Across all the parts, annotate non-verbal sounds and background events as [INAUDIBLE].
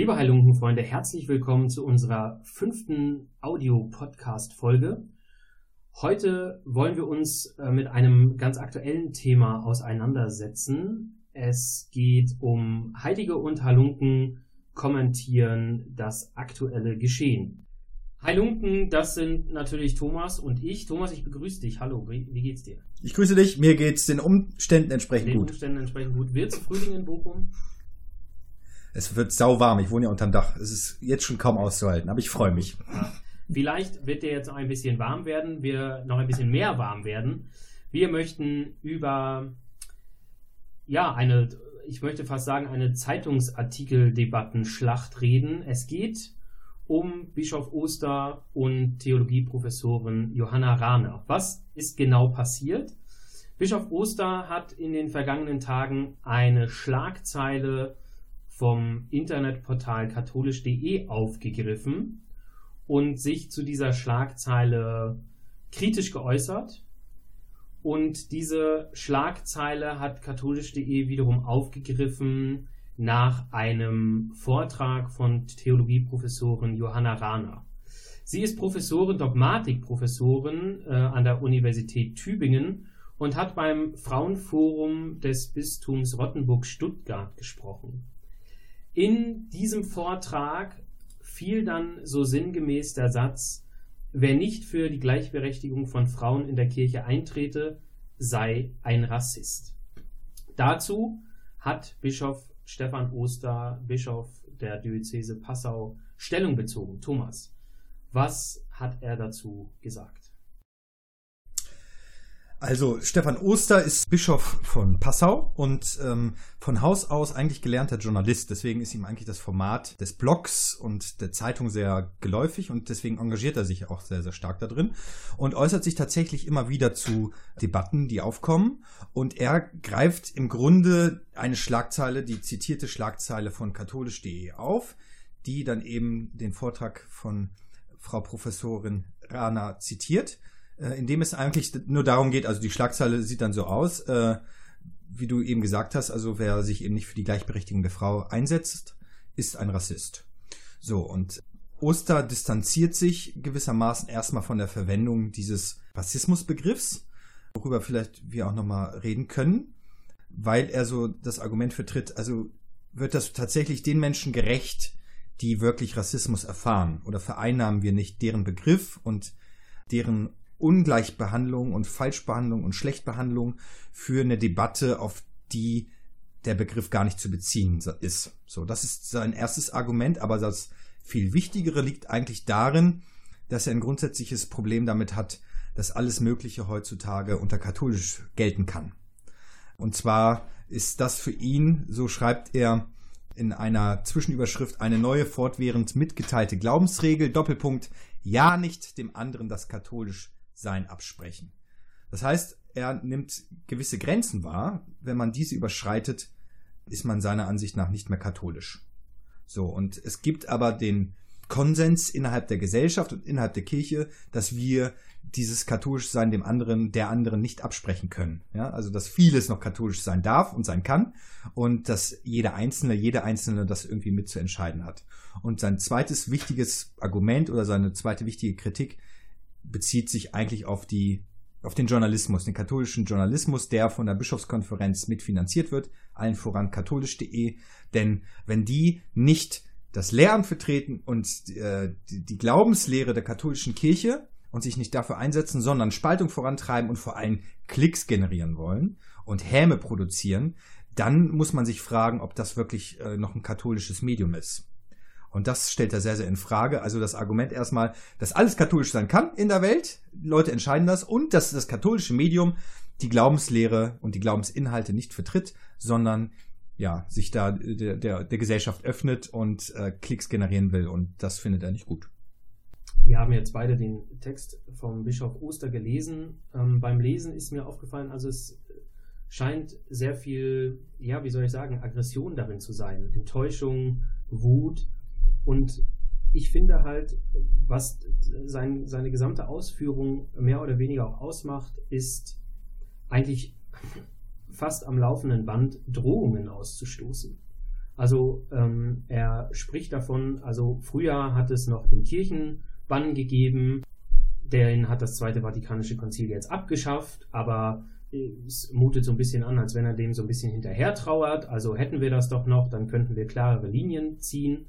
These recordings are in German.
Liebe Heilungenfreunde, herzlich willkommen zu unserer fünften Audio-Podcast-Folge. Heute wollen wir uns äh, mit einem ganz aktuellen Thema auseinandersetzen. Es geht um Heilige und Halunken kommentieren das aktuelle Geschehen. Heilunken, das sind natürlich Thomas und ich. Thomas, ich begrüße dich. Hallo, wie, geht's dir? Ich grüße dich, mir geht's den Umständen entsprechend Den gut. Umständen entsprechend gut. Wird's Frühling in Bochum? Es wird sauwarm, ich wohne ja unterm Dach. Es ist jetzt schon kaum auszuhalten, aber ich freue mich. Vielleicht wird dir jetzt noch ein bisschen warm werden, wir noch ein bisschen mehr warm werden. Wir möchten über, ja, eine, ich möchte fast sagen, eine Zeitungsartikeldebattenschlacht reden. Es geht um Bischof Oster und Theologieprofessorin Johanna Rahner. Was ist genau passiert? Bischof Oster hat in den vergangenen Tagen eine Schlagzeile vom Internetportal katholisch.de aufgegriffen und sich zu dieser Schlagzeile kritisch geäußert. Und diese Schlagzeile hat katholisch.de wiederum aufgegriffen nach einem Vortrag von Theologieprofessorin Johanna Rahner. Sie ist Professorin, Dogmatikprofessorin äh, an der Universität Tübingen und hat beim Frauenforum des Bistums Rottenburg-Stuttgart gesprochen. In diesem Vortrag fiel dann so sinngemäß der Satz, wer nicht für die Gleichberechtigung von Frauen in der Kirche eintrete, sei ein Rassist. Dazu hat Bischof Stefan Oster, Bischof der Diözese Passau, Stellung bezogen. Thomas, was hat er dazu gesagt? Also Stefan Oster ist Bischof von Passau und ähm, von Haus aus eigentlich gelernter Journalist. Deswegen ist ihm eigentlich das Format des Blogs und der Zeitung sehr geläufig und deswegen engagiert er sich auch sehr, sehr stark da drin und äußert sich tatsächlich immer wieder zu Debatten, die aufkommen. Und er greift im Grunde eine Schlagzeile, die zitierte Schlagzeile von katholisch.de auf, die dann eben den Vortrag von Frau Professorin Rana zitiert äh, in dem es eigentlich nur darum geht, also die Schlagzeile sieht dann so aus, äh, wie du eben gesagt hast, also wer sich eben nicht für die Gleichberechtigung der Frau einsetzt, ist ein Rassist. So, und Oster distanziert sich gewissermaßen erstmal von der Verwendung dieses Rassismusbegriffs, worüber vielleicht wir auch nochmal reden können, weil er so das Argument vertritt, also wird das tatsächlich den Menschen gerecht, die wirklich Rassismus erfahren oder vereinnahmen wir nicht deren Begriff und deren Ungleichbehandlung und Falschbehandlung und Schlechtbehandlung für eine Debatte, auf die der Begriff gar nicht zu beziehen ist. So, das ist sein erstes Argument, aber das viel wichtigere liegt eigentlich darin, dass er ein grundsätzliches Problem damit hat, dass alles Mögliche heutzutage unter katholisch gelten kann. Und zwar ist das für ihn, so schreibt er in einer Zwischenüberschrift, eine neue fortwährend mitgeteilte Glaubensregel, Doppelpunkt, ja nicht dem anderen das katholisch sein absprechen. Das heißt, er nimmt gewisse Grenzen wahr. Wenn man diese überschreitet, ist man seiner Ansicht nach nicht mehr katholisch. So, und es gibt aber den Konsens innerhalb der Gesellschaft und innerhalb der Kirche, dass wir dieses katholisch sein dem anderen, der anderen nicht absprechen können. Ja, also dass vieles noch katholisch sein darf und sein kann und dass jeder Einzelne, jede Einzelne das irgendwie mitzuentscheiden hat. Und sein zweites wichtiges Argument oder seine zweite wichtige Kritik bezieht sich eigentlich auf die auf den Journalismus, den katholischen Journalismus, der von der Bischofskonferenz mitfinanziert wird, allen voran katholisch.de, denn wenn die nicht das Lehren vertreten und äh, die, die Glaubenslehre der katholischen Kirche und sich nicht dafür einsetzen, sondern Spaltung vorantreiben und vor allem Klicks generieren wollen und Häme produzieren, dann muss man sich fragen, ob das wirklich äh, noch ein katholisches Medium ist. Und das stellt er sehr, sehr in Frage. Also das Argument erstmal, dass alles katholisch sein kann in der Welt, Leute entscheiden das, und dass das katholische Medium die Glaubenslehre und die Glaubensinhalte nicht vertritt, sondern ja, sich da der, der, der Gesellschaft öffnet und äh, Klicks generieren will. Und das findet er nicht gut. Wir haben jetzt beide den Text vom Bischof Oster gelesen. Ähm, beim Lesen ist mir aufgefallen, also es scheint sehr viel, ja, wie soll ich sagen, Aggression darin zu sein. Enttäuschung, Wut. Und ich finde halt, was sein, seine gesamte Ausführung mehr oder weniger auch ausmacht, ist eigentlich fast am laufenden Band Drohungen auszustoßen. Also ähm, er spricht davon, also früher hat es noch den Kirchenbann gegeben, den hat das Zweite Vatikanische Konzil jetzt abgeschafft, aber es mutet so ein bisschen an, als wenn er dem so ein bisschen hinterher trauert. Also hätten wir das doch noch, dann könnten wir klarere Linien ziehen.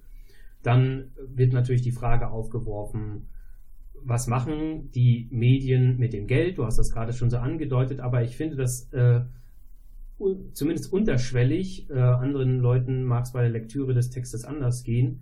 Dann wird natürlich die Frage aufgeworfen, was machen die Medien mit dem Geld? Du hast das gerade schon so angedeutet, aber ich finde das äh, zumindest unterschwellig. Äh, anderen Leuten mag es bei der Lektüre des Textes anders gehen.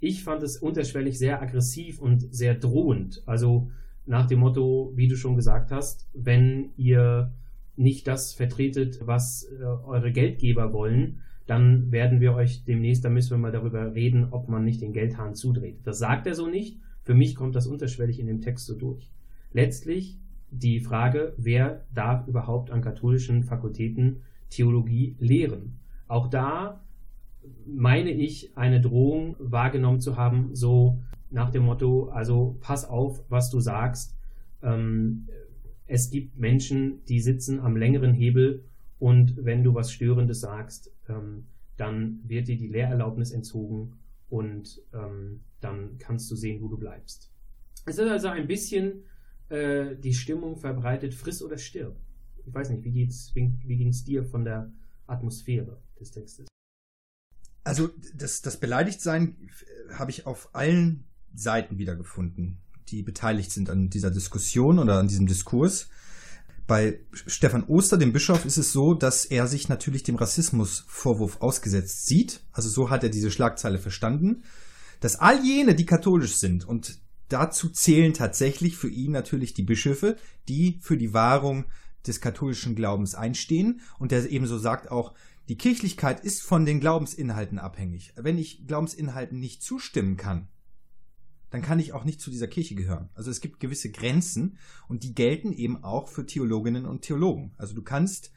Ich fand es unterschwellig sehr aggressiv und sehr drohend. Also nach dem Motto, wie du schon gesagt hast, wenn ihr nicht das vertretet, was äh, eure Geldgeber wollen, dann werden wir euch demnächst, da müssen wir mal darüber reden, ob man nicht den Geldhahn zudreht. Das sagt er so nicht. Für mich kommt das unterschwellig in dem Text so durch. Letztlich die Frage, wer darf überhaupt an katholischen Fakultäten Theologie lehren? Auch da meine ich, eine Drohung wahrgenommen zu haben, so nach dem Motto, also pass auf, was du sagst. Ähm, es gibt Menschen, die sitzen am längeren Hebel und wenn du was Störendes sagst, ähm, dann wird dir die Lehrerlaubnis entzogen und ähm, dann kannst du sehen, wo du bleibst. Es ist also ein bisschen äh, die Stimmung verbreitet, friss oder stirb. Ich weiß nicht, wie, wie, wie ging dir von der Atmosphäre des Textes? Also das, das Beleidigtsein äh, habe ich auf allen Seiten wiedergefunden, die beteiligt sind an dieser Diskussion oder an diesem Diskurs. Bei Stefan Oster, dem Bischof, ist es so, dass er sich natürlich dem Rassismusvorwurf ausgesetzt sieht. Also so hat er diese Schlagzeile verstanden, dass all jene, die katholisch sind und dazu zählen tatsächlich für ihn natürlich die Bischöfe, die für die Wahrung des katholischen Glaubens einstehen und der ebenso sagt auch, die Kirchlichkeit ist von den Glaubensinhalten abhängig. Wenn ich Glaubensinhalten nicht zustimmen kann, dann kann ich auch nicht zu dieser Kirche gehören. Also es gibt gewisse Grenzen und die gelten eben auch für Theologinnen und Theologen. Also du kannst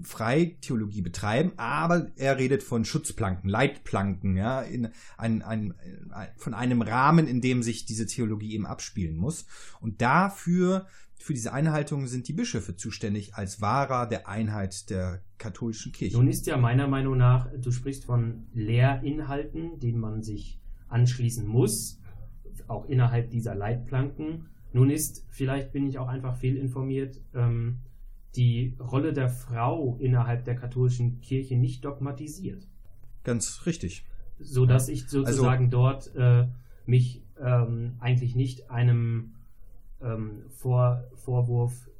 frei Theologie betreiben, aber er redet von Schutzplanken, Leitplanken, ja, in ein, ein, ein, von einem Rahmen, in dem sich diese Theologie eben abspielen muss. Und dafür, für diese Einhaltung sind die Bischöfe zuständig als Wahrer der Einheit der katholischen Kirche. Nun ist ja meiner Meinung nach, du sprichst von Lehrinhalten, denen man sich anschließen muss auch innerhalb dieser Leitplanken. Nun ist, vielleicht bin ich auch einfach fehlinformiert, ähm, die Rolle der Frau innerhalb der katholischen Kirche nicht dogmatisiert. Ganz richtig. So dass ich sozusagen also, dort äh, mich ähm, eigentlich nicht einem ähm, Vor Vorwurf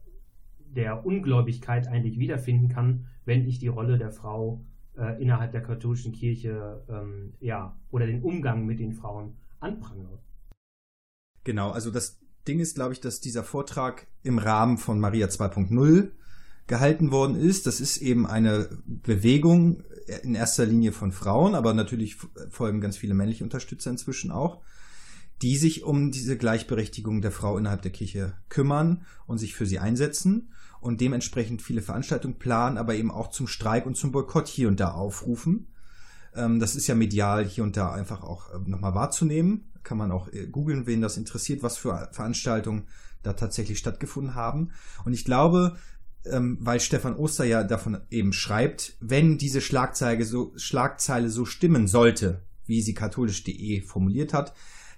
der Ungläubigkeit eigentlich wiederfinden kann, wenn ich die Rolle der Frau äh, innerhalb der katholischen Kirche ähm, ja oder den Umgang mit den Frauen anprangere. Genau, also das Ding ist, glaube ich, dass dieser Vortrag im Rahmen von Maria 2.0 gehalten worden ist. Das ist eben eine Bewegung in erster Linie von Frauen, aber natürlich folgen ganz viele männliche Unterstützer inzwischen auch, die sich um diese Gleichberechtigung der Frau innerhalb der Kirche kümmern und sich für sie einsetzen und dementsprechend viele Veranstaltungen planen, aber eben auch zum Streik und zum Boykott hier und da aufrufen. Ähm, das ist ja medial hier und da einfach auch ähm, nochmal wahrzunehmen kann man auch äh, googeln, wen das interessiert, was für Veranstaltungen da tatsächlich stattgefunden haben. Und ich glaube, ähm, weil Stefan Oster ja davon eben schreibt, wenn diese Schlagzeile so, Schlagzeile so stimmen sollte, wie sie katholisch.de formuliert hat,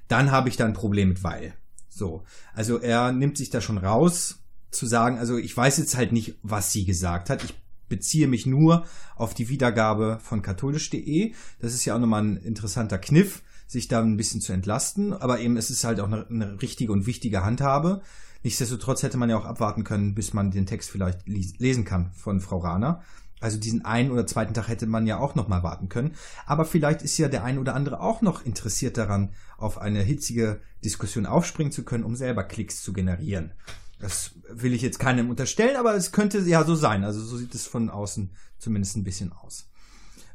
dann habe ich da ein Problem mit weil. So. Also er nimmt sich da schon raus, zu sagen, also ich weiß jetzt halt nicht, was sie gesagt hat. Ich beziehe mich nur auf die Wiedergabe von katholisch.de. Das ist ja auch nochmal ein interessanter Kniff sich da ein bisschen zu entlasten. Aber eben, es ist halt auch eine, eine richtige und wichtige Handhabe. Nichtsdestotrotz hätte man ja auch abwarten können, bis man den Text vielleicht lesen kann von Frau Rahner. Also diesen einen oder zweiten Tag hätte man ja auch noch mal warten können. Aber vielleicht ist ja der ein oder andere auch noch interessiert daran, auf eine hitzige Diskussion aufspringen zu können, um selber Klicks zu generieren. Das will ich jetzt keinem unterstellen, aber es könnte ja so sein. Also so sieht es von außen zumindest ein bisschen aus.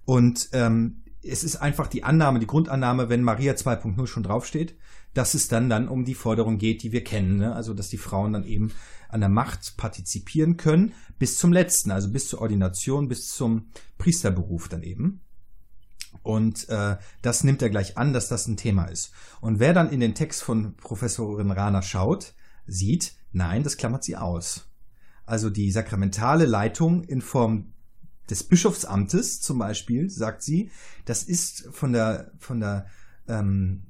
Und ähm, es ist einfach die Annahme, die Grundannahme, wenn Maria 2.0 schon draufsteht, dass es dann dann um die Forderung geht, die wir kennen. Ne? Also dass die Frauen dann eben an der Macht partizipieren können, bis zum letzten, also bis zur Ordination, bis zum Priesterberuf dann eben. Und äh, das nimmt er gleich an, dass das ein Thema ist. Und wer dann in den Text von Professorin Rana schaut, sieht, nein, das klammert sie aus. Also die sakramentale Leitung in Form des Bischofsamtes zum Beispiel, sagt sie, das ist von der, von der ähm,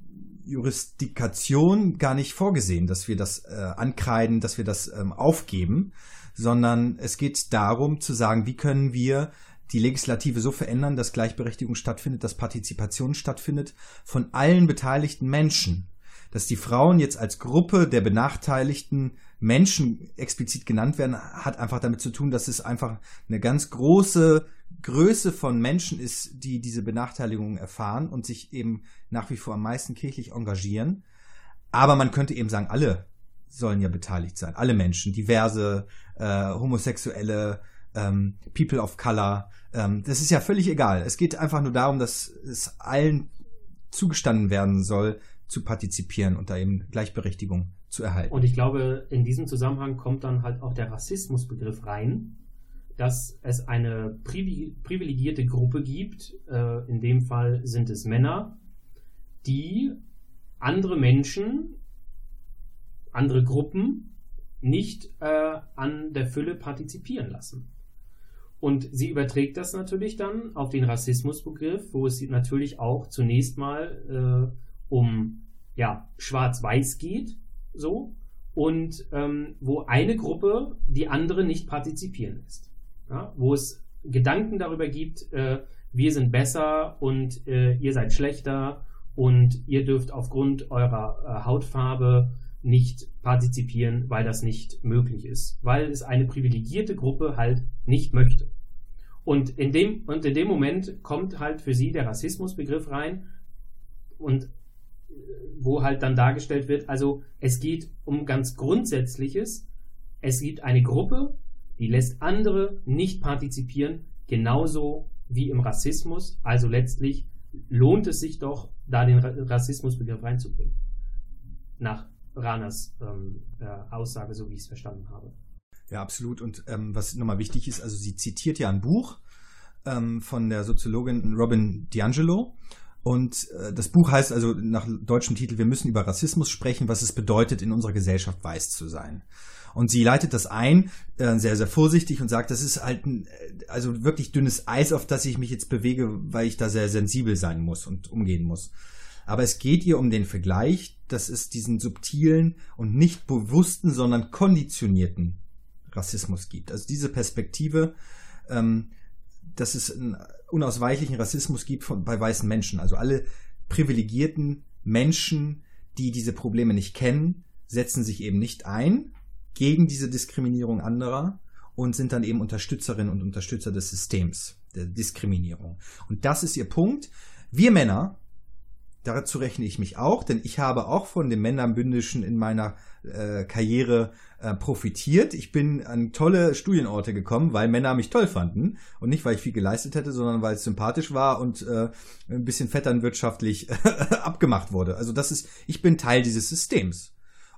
Jurisdikation gar nicht vorgesehen, dass wir das äh, ankreiden, dass wir das ähm, aufgeben, sondern es geht darum zu sagen, wie können wir die Legislative so verändern, dass Gleichberechtigung stattfindet, dass Partizipation stattfindet von allen beteiligten Menschen. Dass die Frauen jetzt als Gruppe der benachteiligten Menschen explizit genannt werden, hat einfach damit zu tun, dass es einfach eine ganz große Größe von Menschen ist, die diese Benachteiligung erfahren und sich eben nach wie vor am meisten kirchlich engagieren. Aber man könnte eben sagen, alle sollen ja beteiligt sein. Alle Menschen, diverse, äh, Homosexuelle, ähm, People of Color. Ähm, das ist ja völlig egal. Es geht einfach nur darum, dass es allen zugestanden werden soll, zu partizipieren und da eben Gleichberechtigung zu erhalten. Und ich glaube, in diesem Zusammenhang kommt dann halt auch der Rassismusbegriff rein, dass es eine privilegierte Gruppe gibt, äh, in dem Fall sind es Männer, die andere Menschen, andere Gruppen nicht äh, an der Fülle partizipieren lassen. Und sie überträgt das natürlich dann auf den Rassismusbegriff, wo es natürlich auch zunächst mal äh, um ja, Schwarz-Weiß geht, so, und ähm, wo eine Gruppe die andere nicht partizipieren lässt. Ja, wo es Gedanken darüber gibt, äh, wir sind besser und äh, ihr seid schlechter und ihr dürft aufgrund eurer äh, Hautfarbe nicht partizipieren, weil das nicht möglich ist, weil es eine privilegierte Gruppe halt nicht möchte. Und in dem, und in dem Moment kommt halt für sie der Rassismusbegriff rein und wo halt dann dargestellt wird, also es geht um ganz Grundsätzliches. Es gibt eine Gruppe, die lässt andere nicht partizipieren, genauso wie im Rassismus. Also letztlich lohnt es sich doch, da den Rassismusbegriff reinzubringen. Nach Ranas ähm, äh, Aussage, so wie ich es verstanden habe. Ja, absolut. Und ähm, was nochmal wichtig ist, also sie zitiert ja ein Buch ähm, von der Soziologin Robin DiAngelo. Und äh, das Buch heißt also nach deutschem Titel, wir müssen über Rassismus sprechen, was es bedeutet, in unserer Gesellschaft weiß zu sein. Und sie leitet das ein, äh, sehr, sehr vorsichtig und sagt, das ist halt ein, äh, also wirklich dünnes Eis, auf das ich mich jetzt bewege, weil ich da sehr sensibel sein muss und umgehen muss. Aber es geht ihr um den Vergleich, dass es diesen subtilen und nicht bewussten, sondern konditionierten Rassismus gibt. Also diese Perspektive, ähm, dass es einen unausweichlichen Rassismus gibt von, bei weißen Menschen. Also alle privilegierten Menschen, die diese Probleme nicht kennen, setzen sich eben nicht ein gegen diese Diskriminierung anderer und sind dann eben Unterstützerinnen und Unterstützer des Systems der Diskriminierung. Und das ist ihr Punkt. Wir Männer Dazu rechne ich mich auch, denn ich habe auch von dem Männerbündischen in meiner äh, Karriere äh, profitiert. Ich bin an tolle Studienorte gekommen, weil Männer mich toll fanden und nicht, weil ich viel geleistet hätte, sondern weil es sympathisch war und äh, ein bisschen vetternwirtschaftlich [LAUGHS] abgemacht wurde. Also das ist, ich bin Teil dieses Systems.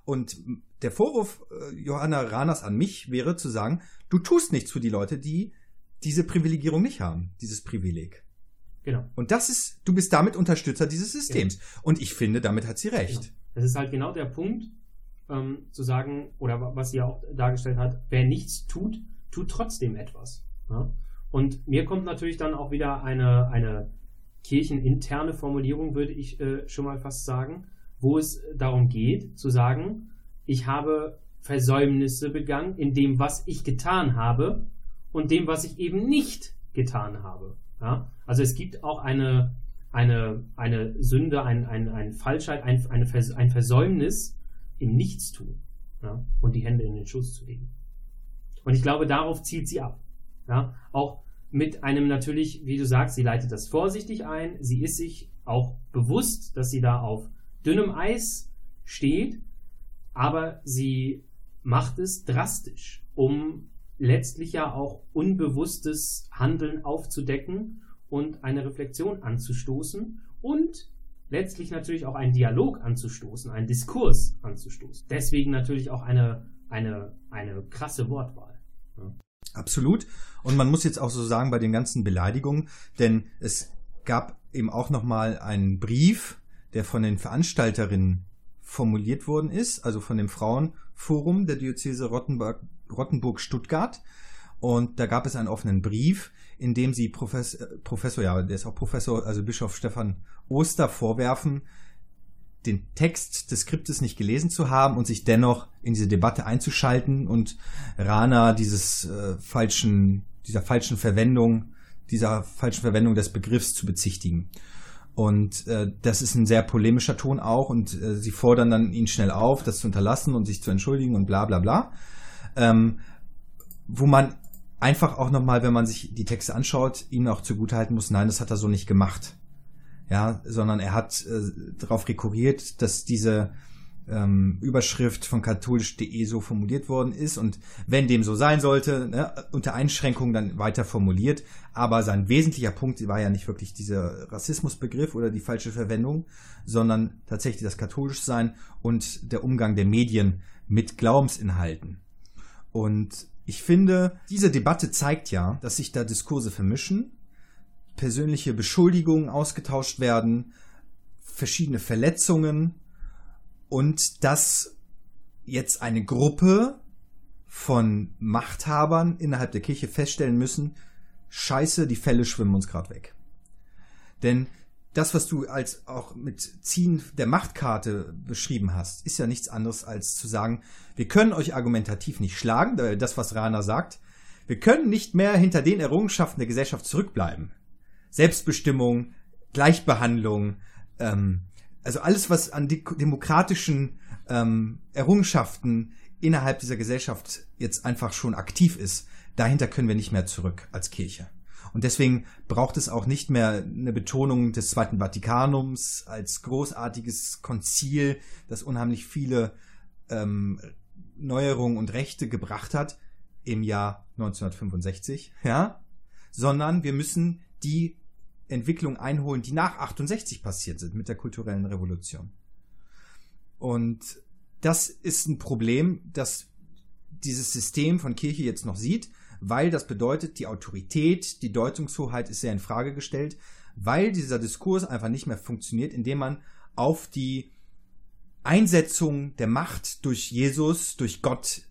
Und der Vorwurf äh, Johanna Ranas an mich wäre zu sagen, du tust nichts für die Leute, die diese Privilegierung nicht haben, dieses Privileg. Genau. Und das ist, du bist damit Unterstützer dieses Systems. Genau. Und ich finde, damit hat sie recht. Genau. Das ist halt genau der Punkt, ähm, zu sagen, oder was sie auch dargestellt hat, wer nichts tut, tut trotzdem etwas. Ja? Und mir kommt natürlich dann auch wieder eine, eine kircheninterne Formulierung, würde ich äh, schon mal fast sagen, wo es darum geht, zu sagen, ich habe Versäumnisse begangen in dem, was ich getan habe und dem, was ich eben nicht getan habe. Ja? Also es gibt auch eine, eine, eine Sünde, ein, ein, ein Falschheit, ein, eine Vers ein Versäumnis im Nichtstun ja? und die Hände in den Schoß zu legen. Und ich glaube, darauf zielt sie ab. Ja? Auch mit einem natürlich, wie du sagst, sie leitet das vorsichtig ein, sie ist sich auch bewusst, dass sie da auf dünnem Eis steht, aber sie macht es drastisch, um letztlich ja auch unbewusstes Handeln aufzudecken und eine Reflexion anzustoßen und letztlich natürlich auch einen Dialog anzustoßen, einen Diskurs anzustoßen. Deswegen natürlich auch eine, eine, eine krasse Wortwahl. Ja. Absolut. Und man muss jetzt auch so sagen bei den ganzen Beleidigungen, denn es gab eben auch nochmal einen Brief, der von den Veranstalterinnen formuliert worden ist, also von dem Frauenforum der Diözese Rottenburg, Rottenburg-Stuttgart. Und da gab es einen offenen Brief, in dem sie Professor, äh, Professor, ja, der ist auch Professor, also Bischof Stefan Oster vorwerfen, den Text des Skriptes nicht gelesen zu haben und sich dennoch in diese Debatte einzuschalten und Rana dieses äh, falschen, dieser falschen Verwendung, dieser falschen Verwendung des Begriffs zu bezichtigen. Und äh, das ist ein sehr polemischer Ton auch und äh, sie fordern dann ihn schnell auf, das zu unterlassen und sich zu entschuldigen und bla bla bla. Ähm, wo man einfach auch nochmal, wenn man sich die Texte anschaut, ihm auch zugutehalten muss, nein, das hat er so nicht gemacht ja, sondern er hat äh, darauf rekurriert, dass diese ähm, Überschrift von katholisch.de so formuliert worden ist und wenn dem so sein sollte, ne, unter Einschränkungen dann weiter formuliert. Aber sein wesentlicher Punkt war ja nicht wirklich dieser Rassismusbegriff oder die falsche Verwendung, sondern tatsächlich das katholisch sein und der Umgang der Medien mit Glaubensinhalten. Und ich finde, diese Debatte zeigt ja, dass sich da Diskurse vermischen persönliche Beschuldigungen ausgetauscht werden, verschiedene Verletzungen und dass jetzt eine Gruppe von Machthabern innerhalb der Kirche feststellen müssen, scheiße, die Fälle schwimmen uns gerade weg. Denn das, was du als auch mit Ziehen der Machtkarte beschrieben hast, ist ja nichts anderes als zu sagen, wir können euch argumentativ nicht schlagen, das, was Rana sagt, wir können nicht mehr hinter den Errungenschaften der Gesellschaft zurückbleiben. Selbstbestimmung, Gleichbehandlung, ähm, also alles, was an demokratischen ähm, Errungenschaften innerhalb dieser Gesellschaft jetzt einfach schon aktiv ist, dahinter können wir nicht mehr zurück als Kirche. Und deswegen braucht es auch nicht mehr eine Betonung des Zweiten Vatikanums als großartiges Konzil, das unheimlich viele ähm, Neuerungen und Rechte gebracht hat im Jahr 1965, ja, sondern wir müssen die Entwicklung einholen, die nach 68 passiert sind mit der kulturellen Revolution. Und das ist ein Problem, das dieses System von Kirche jetzt noch sieht, weil das bedeutet, die Autorität, die Deutungshoheit ist sehr in Frage gestellt, weil dieser Diskurs einfach nicht mehr funktioniert, indem man auf die Einsetzung der Macht durch Jesus, durch Gott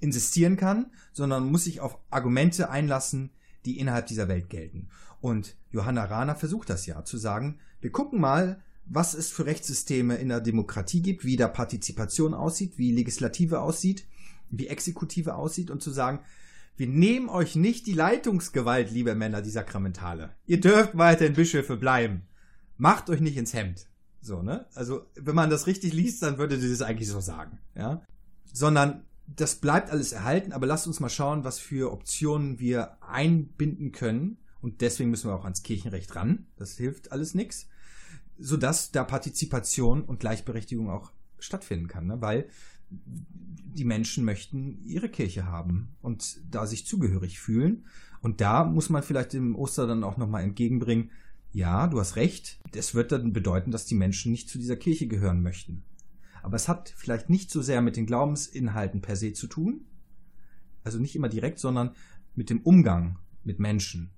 insistieren kann, sondern muss sich auf Argumente einlassen, die innerhalb dieser Welt gelten. Und Johanna Rahner versucht das ja, zu sagen, wir gucken mal, was es für Rechtssysteme in der Demokratie gibt, wie da Partizipation aussieht, wie Legislative aussieht, wie Exekutive aussieht und zu sagen, wir nehmen euch nicht die Leitungsgewalt, liebe Männer, die Sakramentale. Ihr dürft weiterhin Bischöfe bleiben. Macht euch nicht ins Hemd. So, ne? Also, wenn man das richtig liest, dann würde sie das eigentlich so sagen, ja? Sondern das bleibt alles erhalten, aber lasst uns mal schauen, was für Optionen wir einbinden können, und deswegen müssen wir auch ans Kirchenrecht ran. Das hilft alles nichts. Sodass da Partizipation und Gleichberechtigung auch stattfinden kann. Ne? Weil die Menschen möchten ihre Kirche haben und da sich zugehörig fühlen. Und da muss man vielleicht dem Oster dann auch nochmal entgegenbringen, ja, du hast recht, das wird dann bedeuten, dass die Menschen nicht zu dieser Kirche gehören möchten. Aber es hat vielleicht nicht so sehr mit den Glaubensinhalten per se zu tun, also nicht immer direkt, sondern mit dem Umgang mit Menschen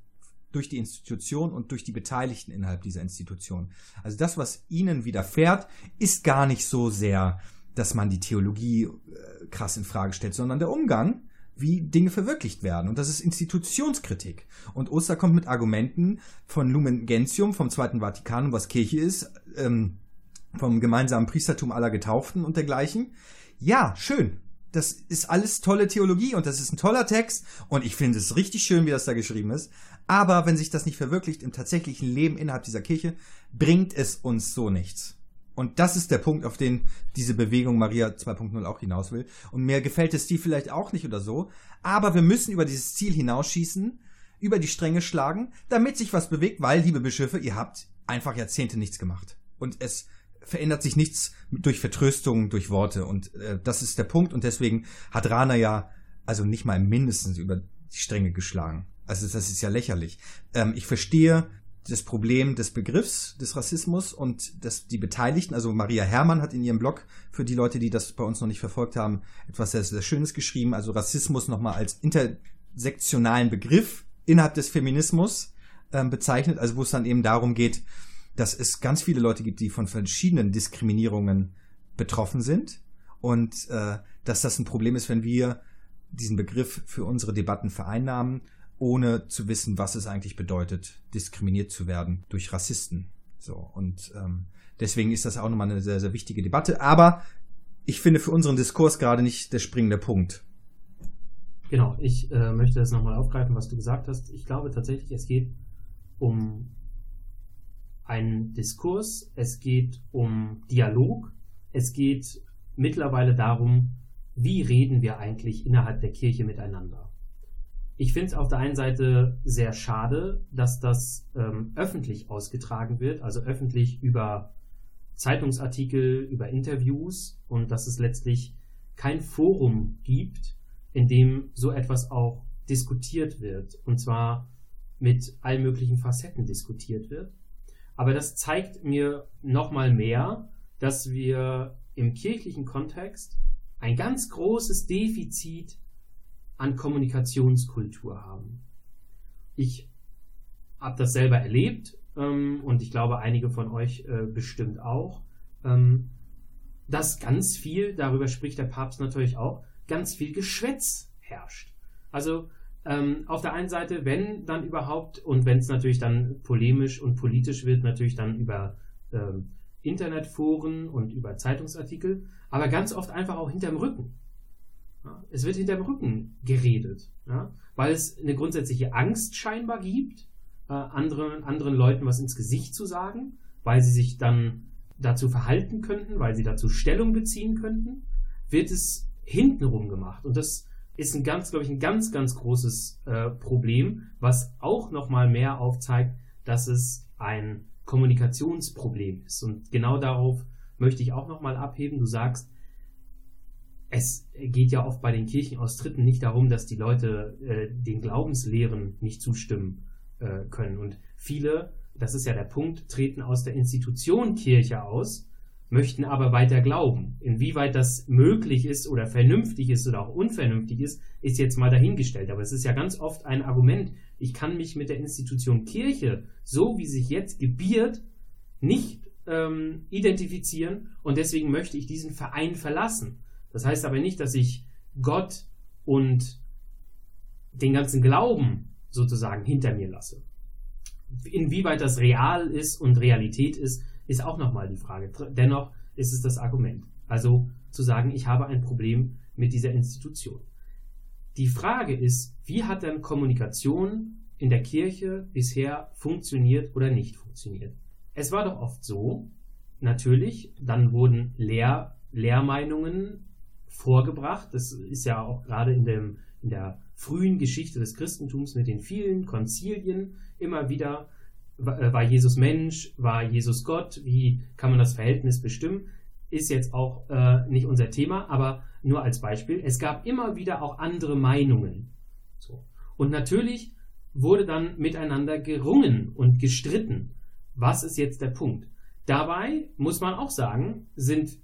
durch die Institution und durch die Beteiligten innerhalb dieser Institution. Also das, was ihnen widerfährt, ist gar nicht so sehr, dass man die Theologie äh, krass in Frage stellt, sondern der Umgang, wie Dinge verwirklicht werden. Und das ist Institutionskritik. Und Oster kommt mit Argumenten von Lumen Gentium, vom Zweiten Vatikan, was Kirche ist, ähm, vom gemeinsamen Priestertum aller Getauften und dergleichen. Ja, schön das ist alles tolle Theologie und das ist ein toller Text und ich finde es richtig schön, wie das da geschrieben ist. Aber wenn sich das nicht verwirklicht im tatsächlichen Leben innerhalb dieser Kirche, bringt es uns so nichts. Und das ist der Punkt, auf den diese Bewegung Maria 2.0 auch hinaus will. Und mir gefällt es die vielleicht auch nicht oder so. Aber wir müssen über dieses Ziel hinausschießen, über die Stränge schlagen, damit sich was bewegt, weil, liebe Bischöfe, ihr habt einfach Jahrzehnte nichts gemacht. Und es verändert sich nichts durch Vertröstung, durch Worte. Und äh, das ist der Punkt. Und deswegen hat Rana ja also nicht mal mindestens über die Stränge geschlagen. Also das ist ja lächerlich. Ähm, ich verstehe das Problem des Begriffs des Rassismus und dass die Beteiligten, also Maria Herrmann hat in ihrem Blog, für die Leute, die das bei uns noch nicht verfolgt haben, etwas sehr, sehr Schönes geschrieben, also Rassismus nochmal als intersektionalen Begriff innerhalb des Feminismus ähm, bezeichnet, also wo es dann eben darum geht, dass es ganz viele Leute gibt, die von verschiedenen Diskriminierungen betroffen sind. Und äh, dass das ein Problem ist, wenn wir diesen Begriff für unsere Debatten vereinnahmen, ohne zu wissen, was es eigentlich bedeutet, diskriminiert zu werden durch Rassisten. So und ähm, deswegen ist das auch nochmal eine sehr sehr wichtige Debatte. Aber ich finde für unseren Diskurs gerade nicht der springende Punkt. Genau, ich äh, möchte das nochmal aufgreifen, was du gesagt hast. Ich glaube tatsächlich, es geht um einen Diskurs, es geht um Dialog, es geht mittlerweile darum, wie reden wir eigentlich innerhalb der Kirche miteinander. Ich finde es auf der einen Seite sehr schade, dass das ähm, öffentlich ausgetragen wird, also öffentlich über Zeitungsartikel, über Interviews und dass es letztlich kein Forum gibt, in dem so etwas auch diskutiert wird. Und zwar mit allen möglichen Facetten diskutiert wird. Aber das zeigt mir nochmal mehr, dass wir im kirchlichen Kontext ein ganz großes Defizit an Kommunikationskultur haben. Ich habe das selber erlebt ähm, und ich glaube einige von euch äh, bestimmt auch, ähm, dass ganz viel, darüber spricht der Papst natürlich auch, ganz viel Geschwätz herrscht. Also ähm, auf der einen Seite, wenn dann überhaupt, und wenn es natürlich dann polemisch und politisch wird, natürlich dann über ähm, Internetforen und über Zeitungsartikel, aber ganz oft einfach auch hinterm Rücken. Ja, es wird hinterm Rücken geredet, ja, weil es eine grundsätzliche Angst scheinbar gibt, äh, anderen, anderen Leuten was ins Gesicht zu sagen, weil sie sich dann dazu verhalten könnten, weil sie dazu Stellung beziehen könnten, wird es hintenrum gemacht. Und das ist ein ganz, glaube ich, ein ganz, ganz großes äh, Problem, was auch nochmal mehr aufzeigt, dass es ein Kommunikationsproblem ist. Und genau darauf möchte ich auch nochmal abheben. Du sagst, es geht ja oft bei den Kirchenaustritten nicht darum, dass die Leute äh, den Glaubenslehren nicht zustimmen äh, können. Und viele, das ist ja der Punkt, treten aus der Institution Kirche aus möchten aber weiter glauben. Inwieweit das möglich ist oder vernünftig ist oder auch unvernünftig ist, ist jetzt mal dahingestellt. Aber es ist ja ganz oft ein Argument, ich kann mich mit der Institution Kirche, so wie sich jetzt gebiert, nicht ähm, identifizieren und deswegen möchte ich diesen Verein verlassen. Das heißt aber nicht, dass ich Gott und den ganzen Glauben sozusagen hinter mir lasse. Inwieweit das real ist und Realität ist, ist auch nochmal die Frage. Dennoch ist es das Argument. Also zu sagen, ich habe ein Problem mit dieser Institution. Die Frage ist, wie hat denn Kommunikation in der Kirche bisher funktioniert oder nicht funktioniert? Es war doch oft so, natürlich, dann wurden Lehr Lehrmeinungen vorgebracht. Das ist ja auch gerade in, dem, in der frühen Geschichte des Christentums mit den vielen Konzilien immer wieder äh, war Jesus Mensch, war Jesus Gott, wie kann man das Verhältnis bestimmen, ist jetzt auch äh, nicht unser Thema, aber nur als Beispiel. Es gab immer wieder auch andere Meinungen. So. Und natürlich wurde dann miteinander gerungen und gestritten. Was ist jetzt der Punkt? Dabei muss man auch sagen, sind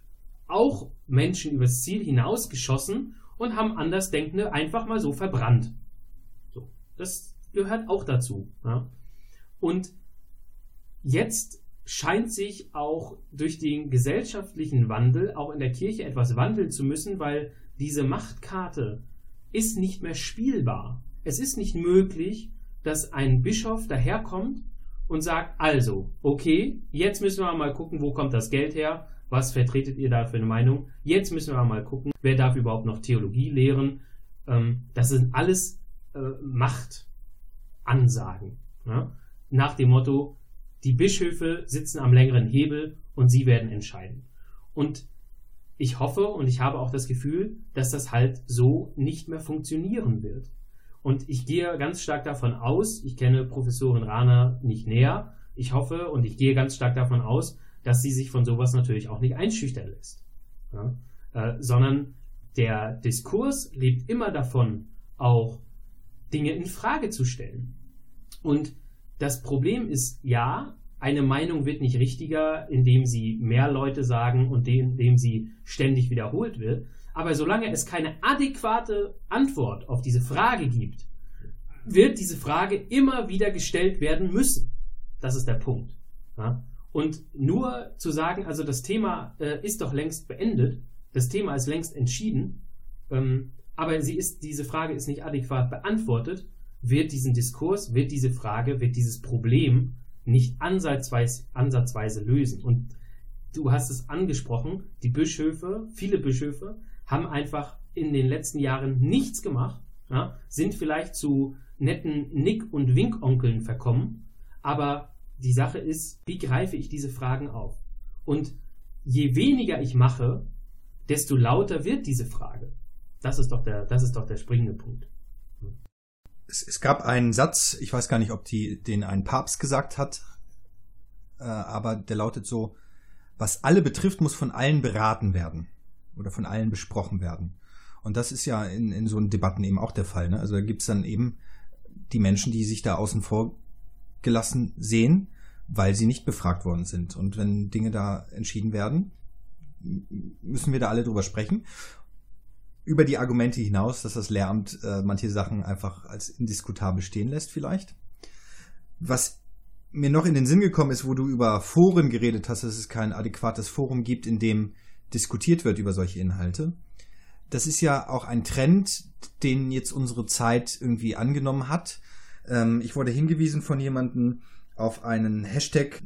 auch Menschen übers Ziel hinausgeschossen und haben Andersdenkende einfach mal so verbrannt. So. Das gehört auch dazu. Ja? Und Jetzt scheint sich auch durch den gesellschaftlichen Wandel auch in der Kirche etwas wandeln zu müssen, weil diese Machtkarte ist nicht mehr spielbar. Es ist nicht möglich, dass ein Bischof daherkommt und sagt, also, okay, jetzt müssen wir mal gucken, wo kommt das Geld her, was vertretet ihr da für eine Meinung, jetzt müssen wir mal gucken, wer darf überhaupt noch Theologie lehren. Ähm, das sind alles äh, Machtansagen. Ja? Nach dem Motto, die Bischöfe sitzen am längeren Hebel und sie werden entscheiden. Und ich hoffe und ich habe auch das Gefühl, dass das halt so nicht mehr funktionieren wird. Und ich gehe ganz stark davon aus, ich kenne Professorin Rahner nicht näher, ich hoffe und ich gehe ganz stark davon aus, dass sie sich von sowas natürlich auch nicht einschüchtern lässt. Ja? Äh, sondern der Diskurs lebt immer davon, auch Dinge in Frage zu stellen. Und das Problem ist ja, eine Meinung wird nicht richtiger, indem sie mehr Leute sagen und indem sie ständig wiederholt wird. Aber solange es keine adäquate Antwort auf diese Frage gibt, wird diese Frage immer wieder gestellt werden müssen. Das ist der Punkt. Ja? Und nur zu sagen, also das Thema äh, ist doch längst beendet, das Thema ist längst entschieden, ähm, aber sie ist, diese Frage ist nicht adäquat beantwortet, wird diesen Diskurs, wird diese Frage, wird dieses Problem nicht ansatzweise, ansatzweise lösen. Und du hast es angesprochen, die Bischöfe, viele Bischöfe haben einfach in den letzten Jahren nichts gemacht, ja, sind vielleicht zu netten Nick- und Winkonkeln verkommen, aber die Sache ist, wie greife ich diese Fragen auf? Und je weniger ich mache, desto lauter wird diese Frage. Das ist doch der, das ist doch der springende Punkt. Es, es gab einen Satz, ich weiß gar nicht, ob die, den ein Papst gesagt hat, äh, aber der lautet so, was alle betrifft, muss von allen beraten werden oder von allen besprochen werden. Und das ist ja in, in so Debatten eben auch der Fall. Ne? Also da gibt's dann eben die Menschen, die sich da außen vor gelassen sehen, weil sie nicht befragt worden sind. Und wenn Dinge da entschieden werden, müssen wir da alle drüber sprechen. Über die Argumente hinaus, dass das Lehramt äh, manche Sachen einfach als indiskutabel stehen lässt, vielleicht. Was mir noch in den Sinn gekommen ist, wo du über Foren geredet hast, dass es kein adäquates Forum gibt, in dem diskutiert wird über solche Inhalte. Das ist ja auch ein Trend, den jetzt unsere Zeit irgendwie angenommen hat. Ähm, ich wurde hingewiesen von jemandem auf einen Hashtag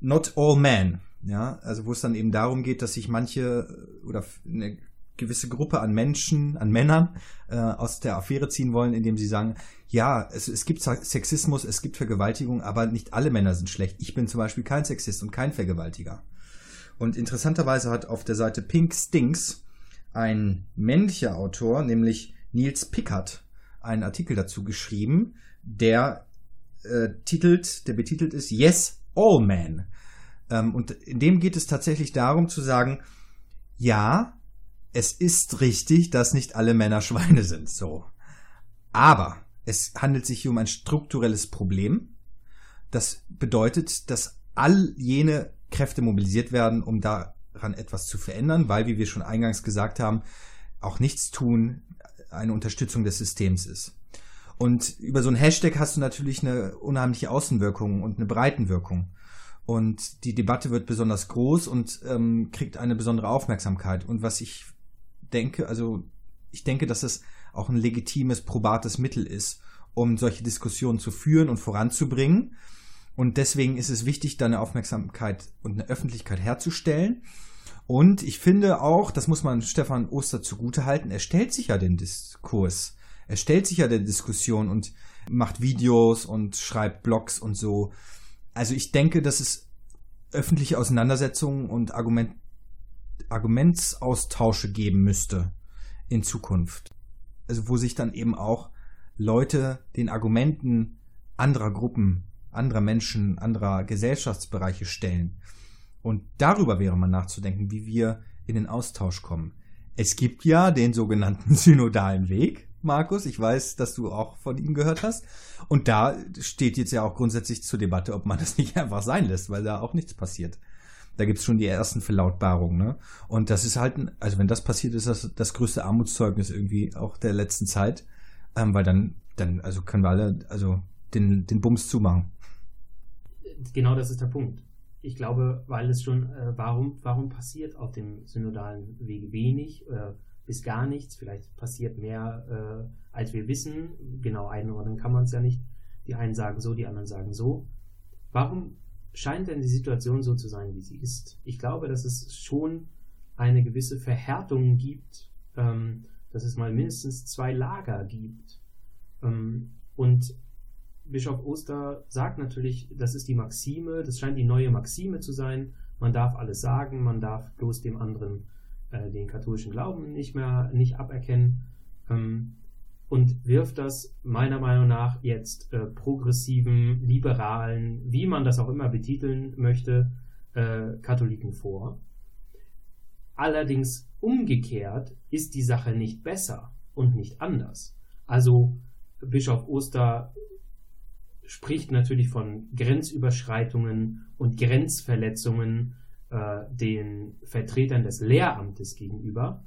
Not All Men. Ja, also wo es dann eben darum geht, dass sich manche oder eine gewisse Gruppe an Menschen, an Männern äh, aus der Affäre ziehen wollen, indem sie sagen, ja, es, es gibt Sexismus, es gibt Vergewaltigung, aber nicht alle Männer sind schlecht. Ich bin zum Beispiel kein Sexist und kein Vergewaltiger. Und interessanterweise hat auf der Seite Pink Stinks ein männlicher Autor, nämlich Nils Pickard, einen Artikel dazu geschrieben, der äh, titelt, der betitelt ist Yes, All Men. Ähm, und in dem geht es tatsächlich darum zu sagen, ja, es ist richtig, dass nicht alle Männer Schweine sind, so. Aber es handelt sich hier um ein strukturelles Problem. Das bedeutet, dass all jene Kräfte mobilisiert werden, um daran etwas zu verändern, weil, wie wir schon eingangs gesagt haben, auch nichts tun eine Unterstützung des Systems ist. Und über so ein Hashtag hast du natürlich eine unheimliche Außenwirkung und eine Breitenwirkung. Und die Debatte wird besonders groß und ähm, kriegt eine besondere Aufmerksamkeit. Und was ich denke, also ich denke, dass es auch ein legitimes, probates Mittel ist, um solche Diskussionen zu führen und voranzubringen. Und deswegen ist es wichtig, da eine Aufmerksamkeit und eine Öffentlichkeit herzustellen. Und ich finde auch, das muss man Stefan Oster zugutehalten, er stellt sich ja den Diskurs. Er stellt sich ja der Diskussion und macht Videos und schreibt Blogs und so. Also ich denke, dass es öffentliche Auseinandersetzungen und Argument, Argumentsaustausche geben müsste in Zukunft. Also wo sich dann eben auch Leute den Argumenten anderer Gruppen anderer Menschen, anderer Gesellschaftsbereiche stellen. Und darüber wäre man nachzudenken, wie wir in den Austausch kommen. Es gibt ja den sogenannten [LAUGHS] synodalen Weg, Markus. Ich weiß, dass du auch von ihm gehört hast. Und da steht jetzt ja auch grundsätzlich zur Debatte, ob man das [LAUGHS] nicht einfach sein lässt, weil da auch nichts passiert. Da gibt's schon die ersten Verlautbarungen. Ne? Und das ist halt, also wenn das passiert, ist das das größte Armutszeugnis irgendwie auch der letzten Zeit. Ähm, weil dann, dann, also können wir alle, also den, den Bums zumachen genau das ist der Punkt. Ich glaube, weil es schon, äh, warum, warum passiert auf dem synodalen Wege wenig äh, bis gar nichts? Vielleicht passiert mehr, äh, als wir wissen. Genau einordnen kann man es ja nicht. Die einen sagen so, die anderen sagen so. Warum scheint denn die Situation so zu sein, wie sie ist? Ich glaube, dass es schon eine gewisse Verhärtung gibt, ähm, dass es mal mindestens zwei Lager gibt. Ähm, und Bischof Oster sagt natürlich, das ist die Maxime, das scheint die neue Maxime zu sein. Man darf alles sagen, man darf bloß dem anderen äh, den katholischen Glauben nicht mehr nicht aberkennen ähm, und wirft das meiner Meinung nach jetzt äh, progressiven, liberalen, wie man das auch immer betiteln möchte, äh, Katholiken vor. Allerdings umgekehrt ist die Sache nicht besser und nicht anders. Also Bischof Oster spricht natürlich von Grenzüberschreitungen und Grenzverletzungen äh, den Vertretern des Lehramtes gegenüber.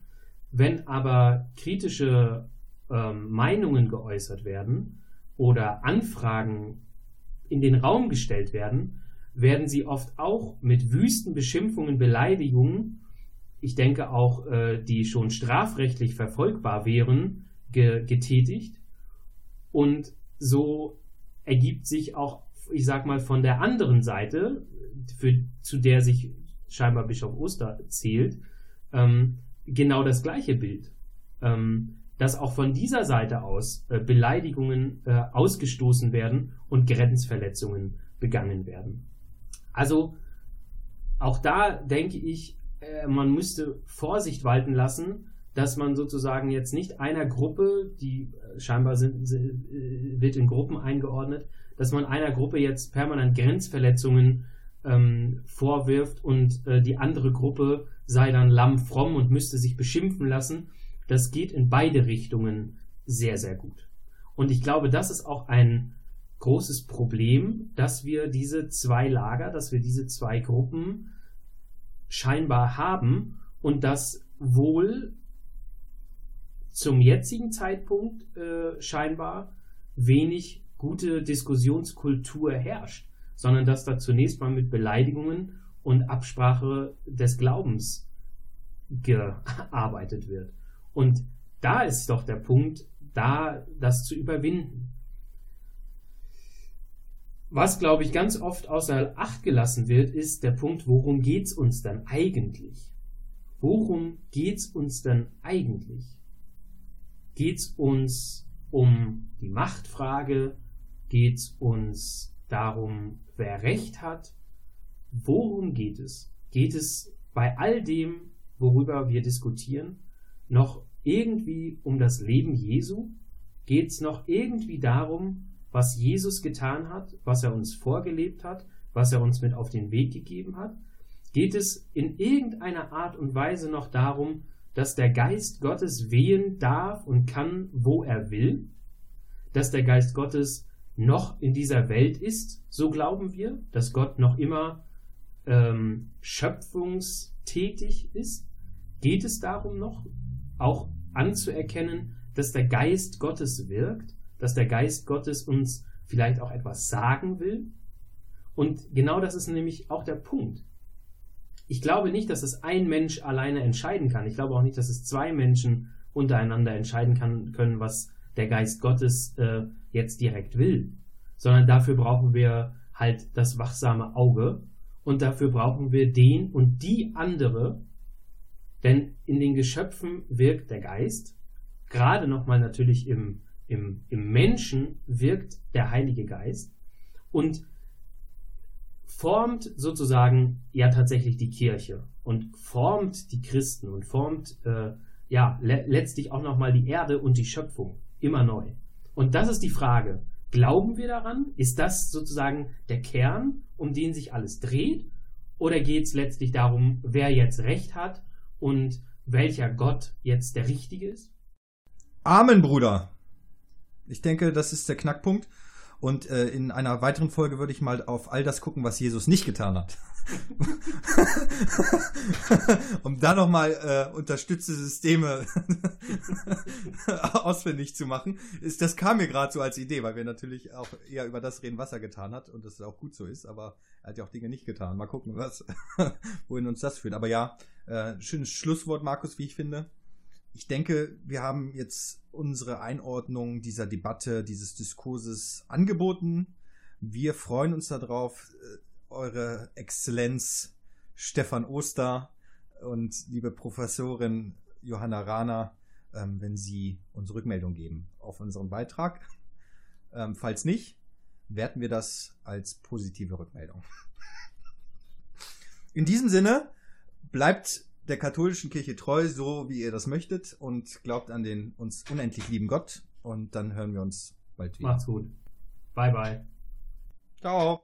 Wenn aber kritische ähm, Meinungen geäußert werden oder Anfragen in den Raum gestellt werden, werden sie oft auch mit wüsten Beschimpfungen, Beleidigungen ich denke auch, äh, die schon strafrechtlich verfolgbar wären, ge getätigt. Und so ergibt sich auch, ich sag mal, von der anderen Seite, für, zu der sich scheinbar Bischof Oster zählt, ähm, genau das gleiche Bild. Ähm, dass auch von dieser Seite aus äh, Beleidigungen äh, ausgestoßen werden und Grenzverletzungen begangen werden. Also auch da denke ich, äh, man müsste Vorsicht walten lassen, dass man sozusagen jetzt nicht einer Gruppe, die äh, scheinbar sind, sind, äh, wird in Gruppen eingeordnet, dass man einer Gruppe jetzt permanent Grenzverletzungen ähm, vorwirft und äh, die andere Gruppe sei dann lamm fromm und müsste sich beschimpfen lassen. Das geht in beide Richtungen sehr, sehr gut. Und ich glaube, das ist auch ein großes Problem, dass wir diese zwei Lager, dass wir diese zwei Gruppen scheinbar haben und dass wohl zum jetzigen Zeitpunkt äh, scheinbar wenig gute Diskussionskultur herrscht, sondern dass da zunächst mal mit Beleidigungen und Absprache des Glaubens gearbeitet wird. Und da ist doch der Punkt, da das zu überwinden. Was, glaube ich, ganz oft außer Acht gelassen wird, ist der Punkt, worum geht es uns dann eigentlich? Worum geht es uns dann eigentlich? Geht es uns um die Machtfrage? Geht es uns darum, wer Recht hat? Worum geht es? Geht es bei all dem, worüber wir diskutieren, noch irgendwie um das Leben Jesu? Geht es noch irgendwie darum, was Jesus getan hat, was er uns vorgelebt hat, was er uns mit auf den Weg gegeben hat? Geht es in irgendeiner Art und Weise noch darum, dass der Geist Gottes wehen darf und kann, wo er will? Dass der Geist Gottes noch in dieser Welt ist, so glauben wir, dass Gott noch immer ähm, schöpfungstätig ist? Geht es darum noch, auch anzuerkennen, dass der Geist Gottes wirkt, dass der Geist Gottes uns vielleicht auch etwas sagen will? Und genau das ist nämlich auch der Punkt. Ich glaube nicht, dass es ein Mensch alleine entscheiden kann. Ich glaube auch nicht, dass es zwei Menschen untereinander entscheiden kann, können, was der Geist Gottes äh, jetzt direkt will. Sondern dafür brauchen wir halt das wachsame Auge und dafür brauchen wir den und die andere, denn in den Geschöpfen wirkt der Geist, gerade nochmal natürlich im, im, im Menschen wirkt der Heilige Geist und formt sozusagen ja tatsächlich die Kirche und formt die Christen und formt äh, ja le letztlich auch nochmal die Erde und die Schöpfung immer neu. Und das ist die Frage. Glauben wir daran? Ist das sozusagen der Kern, um den sich alles dreht? Oder geht es letztlich darum, wer jetzt Recht hat und welcher Gott jetzt der Richtige ist? Amen, Bruder. Ich denke, das ist der Knackpunkt. Und äh, in einer weiteren Folge würde ich mal auf all das gucken, was Jesus nicht getan hat. [LAUGHS] um da nochmal äh, unterstützte Systeme [LAUGHS] ausfindig zu machen. Ist, das kam mir gerade so als Idee, weil wir natürlich auch eher über das reden, was er getan hat und das auch gut so ist, aber er hat ja auch Dinge nicht getan. Mal gucken, was, [LAUGHS] wohin uns das führt. Aber ja, äh, schönes Schlusswort, Markus, wie ich finde. Ich denke, wir haben jetzt unsere Einordnung dieser Debatte, dieses Diskurses angeboten. Wir freuen uns darauf, äh, eure Exzellenz Stefan Oster und liebe Professorin Johanna Rahner, ähm, wenn Sie uns Rückmeldung geben auf unseren Beitrag. Ähm, falls nicht, werten wir das als positive Rückmeldung. In diesem Sinne, bleibt der katholischen Kirche treu, so wie ihr das möchtet und glaubt an den uns unendlich lieben Gott und dann hören wir uns bald wieder. Macht's gut. Bye bye. Ciao.